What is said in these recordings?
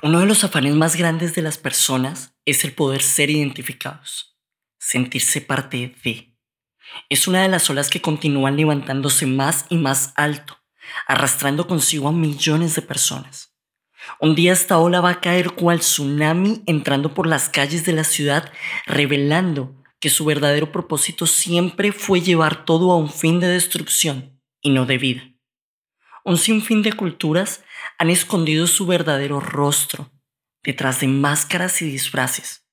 Uno de los afanes más grandes de las personas es el poder ser identificados, sentirse parte de. Es una de las olas que continúan levantándose más y más alto, arrastrando consigo a millones de personas. Un día esta ola va a caer cual tsunami entrando por las calles de la ciudad, revelando que su verdadero propósito siempre fue llevar todo a un fin de destrucción y no de vida. Un sinfín de culturas han escondido su verdadero rostro detrás de máscaras y disfraces.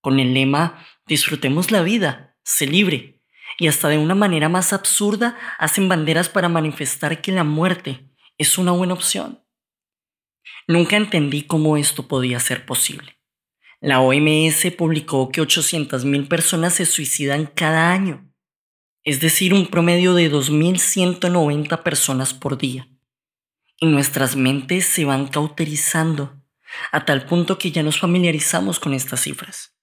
Con el lema Disfrutemos la vida, sé libre, y hasta de una manera más absurda hacen banderas para manifestar que la muerte es una buena opción. Nunca entendí cómo esto podía ser posible. La OMS publicó que 800.000 personas se suicidan cada año, es decir, un promedio de 2.190 personas por día y nuestras mentes se van cauterizando a tal punto que ya nos familiarizamos con estas cifras.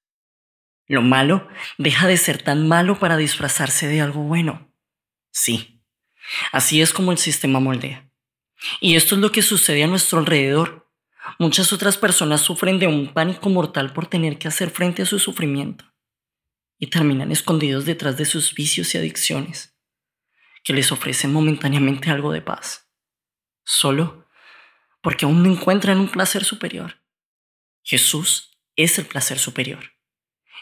Lo malo deja de ser tan malo para disfrazarse de algo bueno. Sí, así es como el sistema moldea. Y esto es lo que sucede a nuestro alrededor. Muchas otras personas sufren de un pánico mortal por tener que hacer frente a su sufrimiento y terminan escondidos detrás de sus vicios y adicciones, que les ofrecen momentáneamente algo de paz solo porque aún no encuentran un placer superior. Jesús es el placer superior.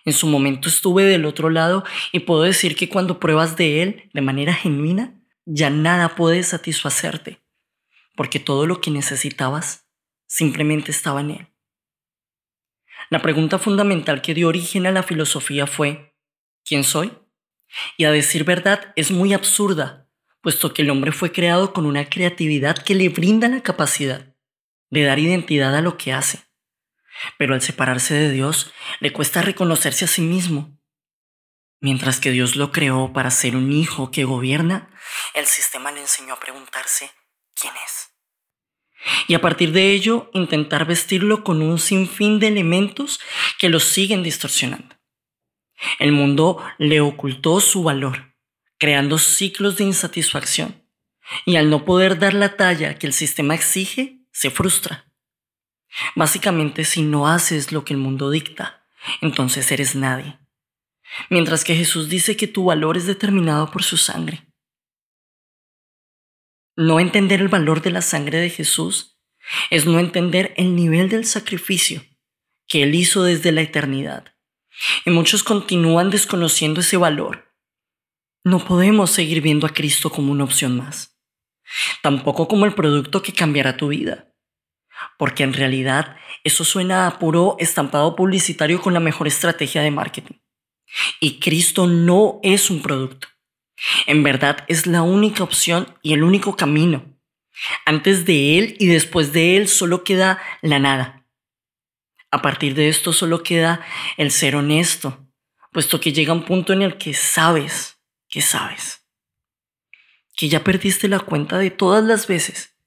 En su momento estuve del otro lado y puedo decir que cuando pruebas de Él de manera genuina, ya nada puede satisfacerte, porque todo lo que necesitabas simplemente estaba en Él. La pregunta fundamental que dio origen a la filosofía fue, ¿quién soy? Y a decir verdad es muy absurda, puesto que el hombre fue creado con una creatividad que le brinda la capacidad de dar identidad a lo que hace. Pero al separarse de Dios, le cuesta reconocerse a sí mismo. Mientras que Dios lo creó para ser un hijo que gobierna, el sistema le enseñó a preguntarse quién es. Y a partir de ello, intentar vestirlo con un sinfín de elementos que lo siguen distorsionando. El mundo le ocultó su valor creando ciclos de insatisfacción. Y al no poder dar la talla que el sistema exige, se frustra. Básicamente, si no haces lo que el mundo dicta, entonces eres nadie. Mientras que Jesús dice que tu valor es determinado por su sangre. No entender el valor de la sangre de Jesús es no entender el nivel del sacrificio que Él hizo desde la eternidad. Y muchos continúan desconociendo ese valor no podemos seguir viendo a Cristo como una opción más, tampoco como el producto que cambiará tu vida, porque en realidad eso suena a puro estampado publicitario con la mejor estrategia de marketing. Y Cristo no es un producto. En verdad es la única opción y el único camino. Antes de Él y después de Él solo queda la nada. A partir de esto solo queda el ser honesto, puesto que llega un punto en el que sabes ¿Qué sabes? Que ya perdiste la cuenta de todas las veces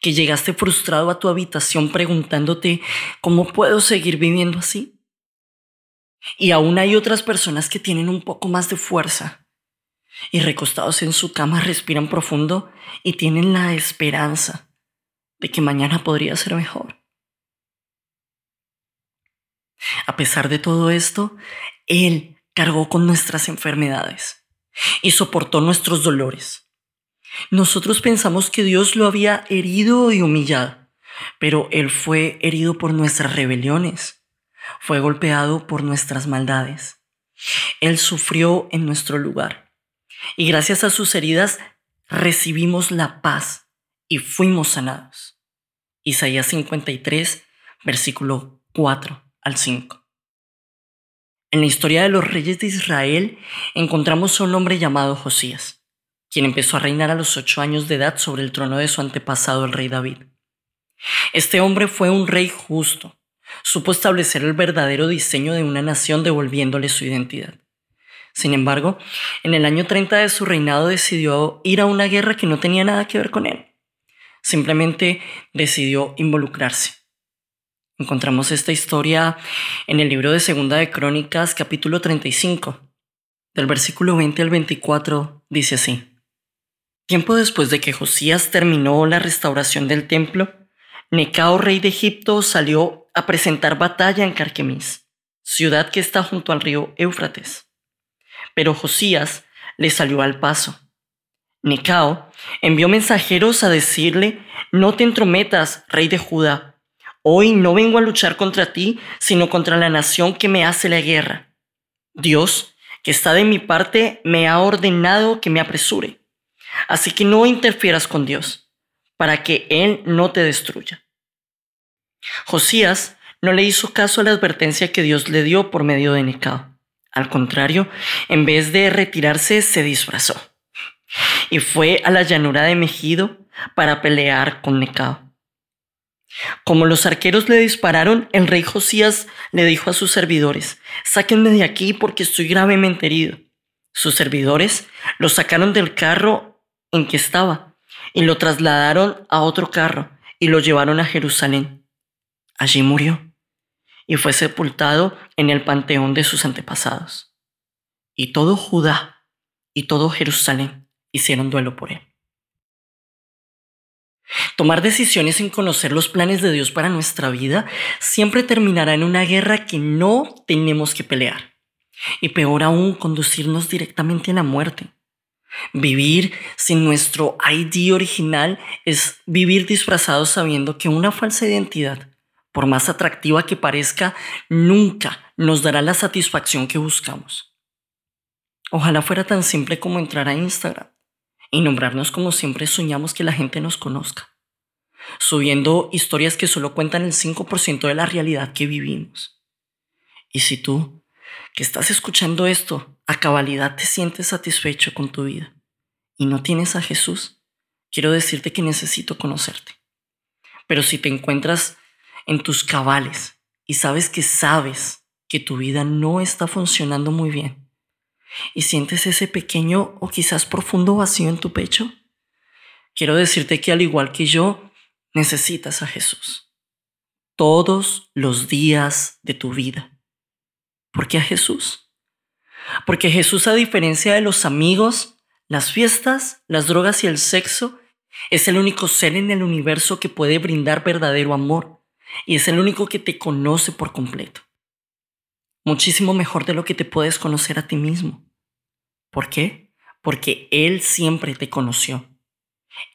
que llegaste frustrado a tu habitación preguntándote cómo puedo seguir viviendo así. Y aún hay otras personas que tienen un poco más de fuerza y recostados en su cama respiran profundo y tienen la esperanza de que mañana podría ser mejor. A pesar de todo esto, Él cargó con nuestras enfermedades y soportó nuestros dolores. Nosotros pensamos que Dios lo había herido y humillado, pero Él fue herido por nuestras rebeliones, fue golpeado por nuestras maldades. Él sufrió en nuestro lugar y gracias a sus heridas recibimos la paz y fuimos sanados. Isaías 53, versículo 4 al 5. En la historia de los reyes de Israel encontramos a un hombre llamado Josías, quien empezó a reinar a los ocho años de edad sobre el trono de su antepasado el rey David. Este hombre fue un rey justo, supo establecer el verdadero diseño de una nación devolviéndole su identidad. Sin embargo, en el año 30 de su reinado decidió ir a una guerra que no tenía nada que ver con él. Simplemente decidió involucrarse. Encontramos esta historia en el libro de Segunda de Crónicas, capítulo 35. Del versículo 20 al 24 dice así. Tiempo después de que Josías terminó la restauración del templo, Necao, rey de Egipto, salió a presentar batalla en Carquemis, ciudad que está junto al río Éufrates. Pero Josías le salió al paso. Necao envió mensajeros a decirle, no te entrometas, rey de Judá. Hoy no vengo a luchar contra ti, sino contra la nación que me hace la guerra. Dios, que está de mi parte, me ha ordenado que me apresure. Así que no interfieras con Dios para que Él no te destruya. Josías no le hizo caso a la advertencia que Dios le dio por medio de Necao. Al contrario, en vez de retirarse, se disfrazó y fue a la llanura de Mejido para pelear con Necao. Como los arqueros le dispararon, el rey Josías le dijo a sus servidores, sáquenme de aquí porque estoy gravemente herido. Sus servidores lo sacaron del carro en que estaba y lo trasladaron a otro carro y lo llevaron a Jerusalén. Allí murió y fue sepultado en el panteón de sus antepasados. Y todo Judá y todo Jerusalén hicieron duelo por él. Tomar decisiones sin conocer los planes de Dios para nuestra vida siempre terminará en una guerra que no tenemos que pelear. Y peor aún, conducirnos directamente a la muerte. Vivir sin nuestro ID original es vivir disfrazados sabiendo que una falsa identidad, por más atractiva que parezca, nunca nos dará la satisfacción que buscamos. Ojalá fuera tan simple como entrar a Instagram y nombrarnos como siempre soñamos que la gente nos conozca, subiendo historias que solo cuentan el 5% de la realidad que vivimos. Y si tú, que estás escuchando esto, a cabalidad te sientes satisfecho con tu vida y no tienes a Jesús, quiero decirte que necesito conocerte. Pero si te encuentras en tus cabales y sabes que sabes que tu vida no está funcionando muy bien y sientes ese pequeño o quizás profundo vacío en tu pecho, quiero decirte que al igual que yo, necesitas a Jesús todos los días de tu vida. ¿Por qué a Jesús? Porque Jesús, a diferencia de los amigos, las fiestas, las drogas y el sexo, es el único ser en el universo que puede brindar verdadero amor y es el único que te conoce por completo. Muchísimo mejor de lo que te puedes conocer a ti mismo. ¿Por qué? Porque Él siempre te conoció.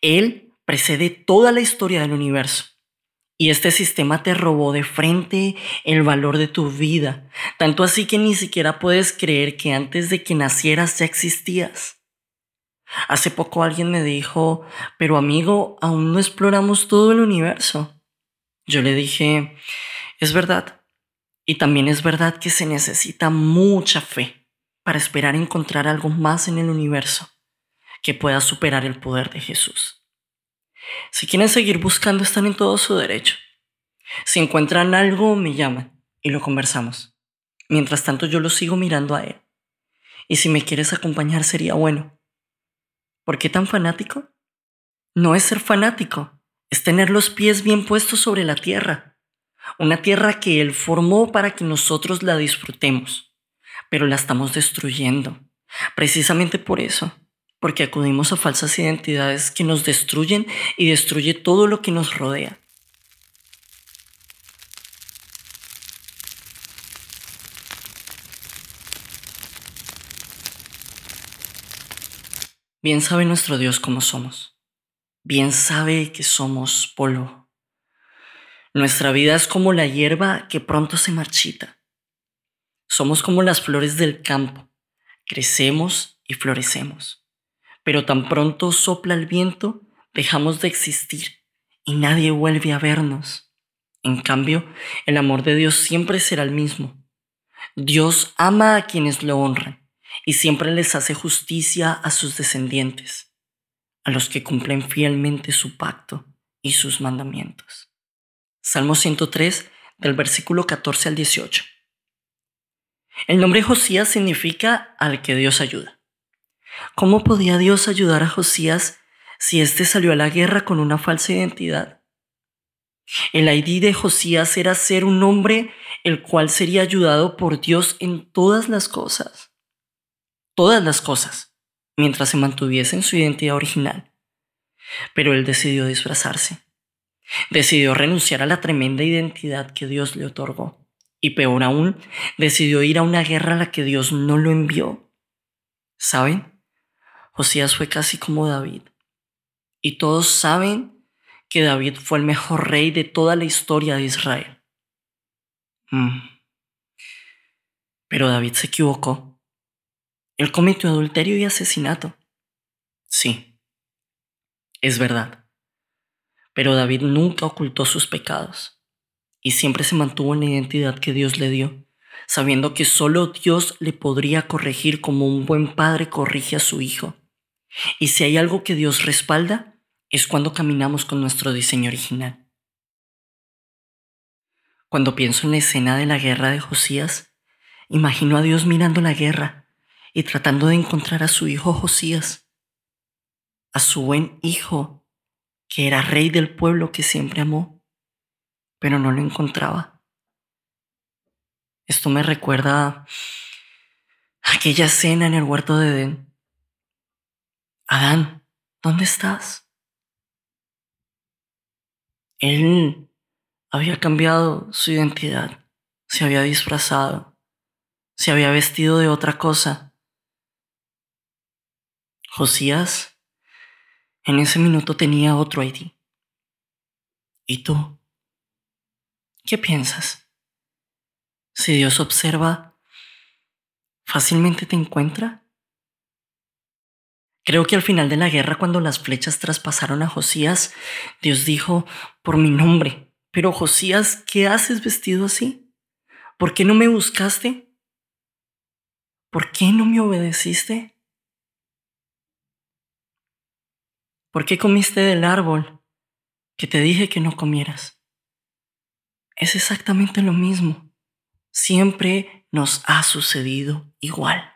Él precede toda la historia del universo. Y este sistema te robó de frente el valor de tu vida, tanto así que ni siquiera puedes creer que antes de que nacieras ya existías. Hace poco alguien me dijo, pero amigo, aún no exploramos todo el universo. Yo le dije, es verdad. Y también es verdad que se necesita mucha fe para esperar encontrar algo más en el universo que pueda superar el poder de Jesús. Si quieren seguir buscando, están en todo su derecho. Si encuentran algo, me llaman y lo conversamos. Mientras tanto, yo lo sigo mirando a él. Y si me quieres acompañar, sería bueno. ¿Por qué tan fanático? No es ser fanático, es tener los pies bien puestos sobre la tierra. Una tierra que Él formó para que nosotros la disfrutemos, pero la estamos destruyendo. Precisamente por eso porque acudimos a falsas identidades que nos destruyen y destruye todo lo que nos rodea. Bien sabe nuestro Dios cómo somos. Bien sabe que somos polvo. Nuestra vida es como la hierba que pronto se marchita. Somos como las flores del campo. Crecemos y florecemos pero tan pronto sopla el viento, dejamos de existir y nadie vuelve a vernos. En cambio, el amor de Dios siempre será el mismo. Dios ama a quienes lo honran y siempre les hace justicia a sus descendientes, a los que cumplen fielmente su pacto y sus mandamientos. Salmo 103 del versículo 14 al 18. El nombre Josías significa al que Dios ayuda. ¿Cómo podía Dios ayudar a Josías si éste salió a la guerra con una falsa identidad? El ID de Josías era ser un hombre el cual sería ayudado por Dios en todas las cosas. Todas las cosas, mientras se mantuviese en su identidad original. Pero él decidió disfrazarse. Decidió renunciar a la tremenda identidad que Dios le otorgó. Y peor aún, decidió ir a una guerra a la que Dios no lo envió. ¿Saben? Josías fue casi como David. Y todos saben que David fue el mejor rey de toda la historia de Israel. Mm. Pero David se equivocó. Él cometió adulterio y asesinato. Sí, es verdad. Pero David nunca ocultó sus pecados y siempre se mantuvo en la identidad que Dios le dio, sabiendo que solo Dios le podría corregir como un buen padre corrige a su hijo. Y si hay algo que Dios respalda, es cuando caminamos con nuestro diseño original. Cuando pienso en la escena de la guerra de Josías, imagino a Dios mirando la guerra y tratando de encontrar a su hijo Josías, a su buen hijo, que era rey del pueblo que siempre amó, pero no lo encontraba. Esto me recuerda a aquella escena en el huerto de Edén. Adán, ¿dónde estás? Él había cambiado su identidad, se había disfrazado, se había vestido de otra cosa. Josías en ese minuto tenía otro ID. ¿Y tú? ¿Qué piensas? Si Dios observa, ¿fácilmente te encuentra? Creo que al final de la guerra, cuando las flechas traspasaron a Josías, Dios dijo, por mi nombre, pero Josías, ¿qué haces vestido así? ¿Por qué no me buscaste? ¿Por qué no me obedeciste? ¿Por qué comiste del árbol que te dije que no comieras? Es exactamente lo mismo. Siempre nos ha sucedido igual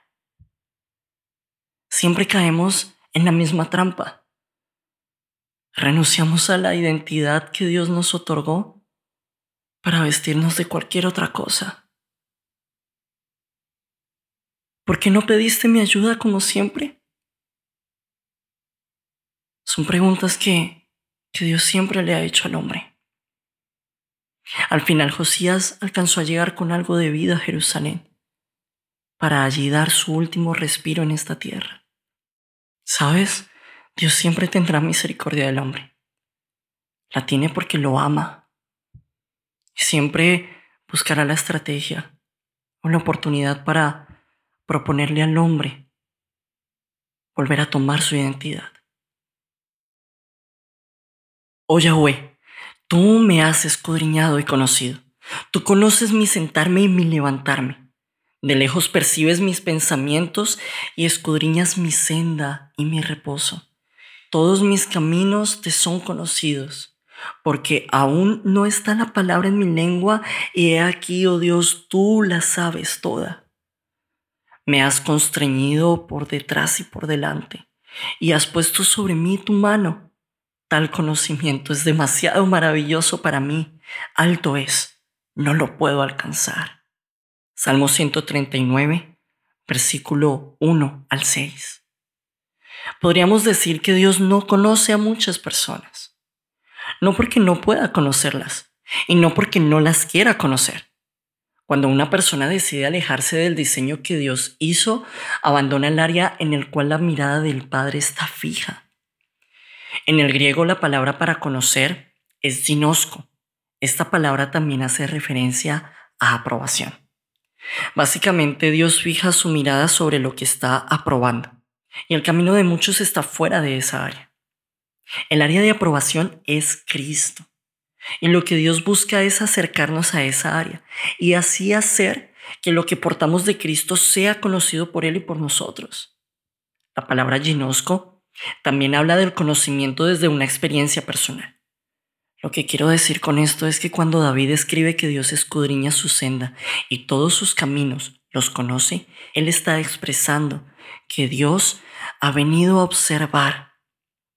siempre caemos en la misma trampa. Renunciamos a la identidad que Dios nos otorgó para vestirnos de cualquier otra cosa. ¿Por qué no pediste mi ayuda como siempre? Son preguntas que, que Dios siempre le ha hecho al hombre. Al final Josías alcanzó a llegar con algo de vida a Jerusalén para allí dar su último respiro en esta tierra. ¿Sabes? Dios siempre tendrá misericordia del hombre. La tiene porque lo ama. Siempre buscará la estrategia o la oportunidad para proponerle al hombre volver a tomar su identidad. Oh Yahweh, tú me has escudriñado y conocido. Tú conoces mi sentarme y mi levantarme. De lejos percibes mis pensamientos y escudriñas mi senda y mi reposo. Todos mis caminos te son conocidos, porque aún no está la palabra en mi lengua y he aquí, oh Dios, tú la sabes toda. Me has constreñido por detrás y por delante, y has puesto sobre mí tu mano. Tal conocimiento es demasiado maravilloso para mí, alto es, no lo puedo alcanzar. Salmo 139, versículo 1 al 6. Podríamos decir que Dios no conoce a muchas personas, no porque no pueda conocerlas y no porque no las quiera conocer. Cuando una persona decide alejarse del diseño que Dios hizo, abandona el área en el cual la mirada del Padre está fija. En el griego la palabra para conocer es ginosco. Esta palabra también hace referencia a aprobación. Básicamente Dios fija su mirada sobre lo que está aprobando y el camino de muchos está fuera de esa área. El área de aprobación es Cristo y lo que Dios busca es acercarnos a esa área y así hacer que lo que portamos de Cristo sea conocido por Él y por nosotros. La palabra ginosco también habla del conocimiento desde una experiencia personal. Lo que quiero decir con esto es que cuando David escribe que Dios escudriña su senda y todos sus caminos los conoce, él está expresando que Dios ha venido a observar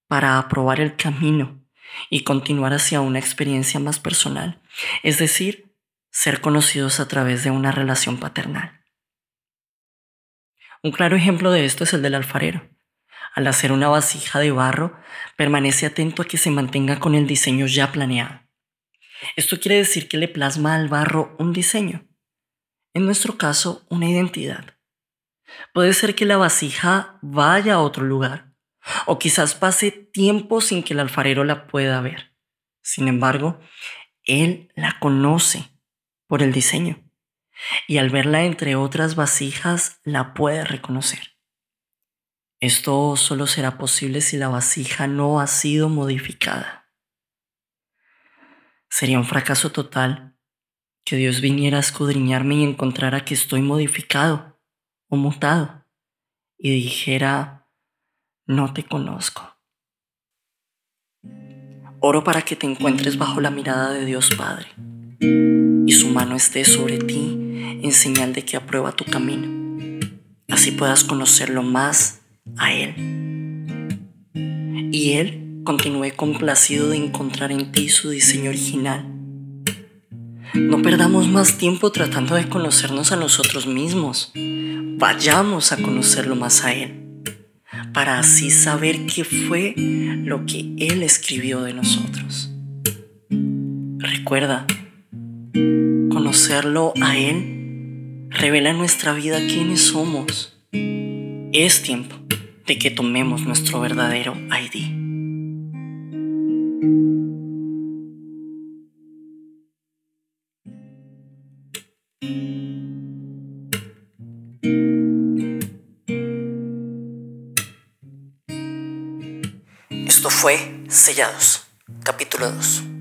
para aprobar el camino y continuar hacia una experiencia más personal, es decir, ser conocidos a través de una relación paternal. Un claro ejemplo de esto es el del alfarero. Al hacer una vasija de barro, permanece atento a que se mantenga con el diseño ya planeado. Esto quiere decir que le plasma al barro un diseño, en nuestro caso una identidad. Puede ser que la vasija vaya a otro lugar, o quizás pase tiempo sin que el alfarero la pueda ver. Sin embargo, él la conoce por el diseño, y al verla entre otras vasijas la puede reconocer. Esto solo será posible si la vasija no ha sido modificada. Sería un fracaso total que Dios viniera a escudriñarme y encontrara que estoy modificado o mutado y dijera, no te conozco. Oro para que te encuentres bajo la mirada de Dios Padre y su mano esté sobre ti en señal de que aprueba tu camino. Así puedas conocerlo más a Él. Y Él continúe complacido de encontrar en ti su diseño original. No perdamos más tiempo tratando de conocernos a nosotros mismos. Vayamos a conocerlo más a Él, para así saber qué fue lo que Él escribió de nosotros. Recuerda, conocerlo a Él revela en nuestra vida quiénes somos. Es tiempo de que tomemos nuestro verdadero ID. Esto fue Sellados, capítulo 2.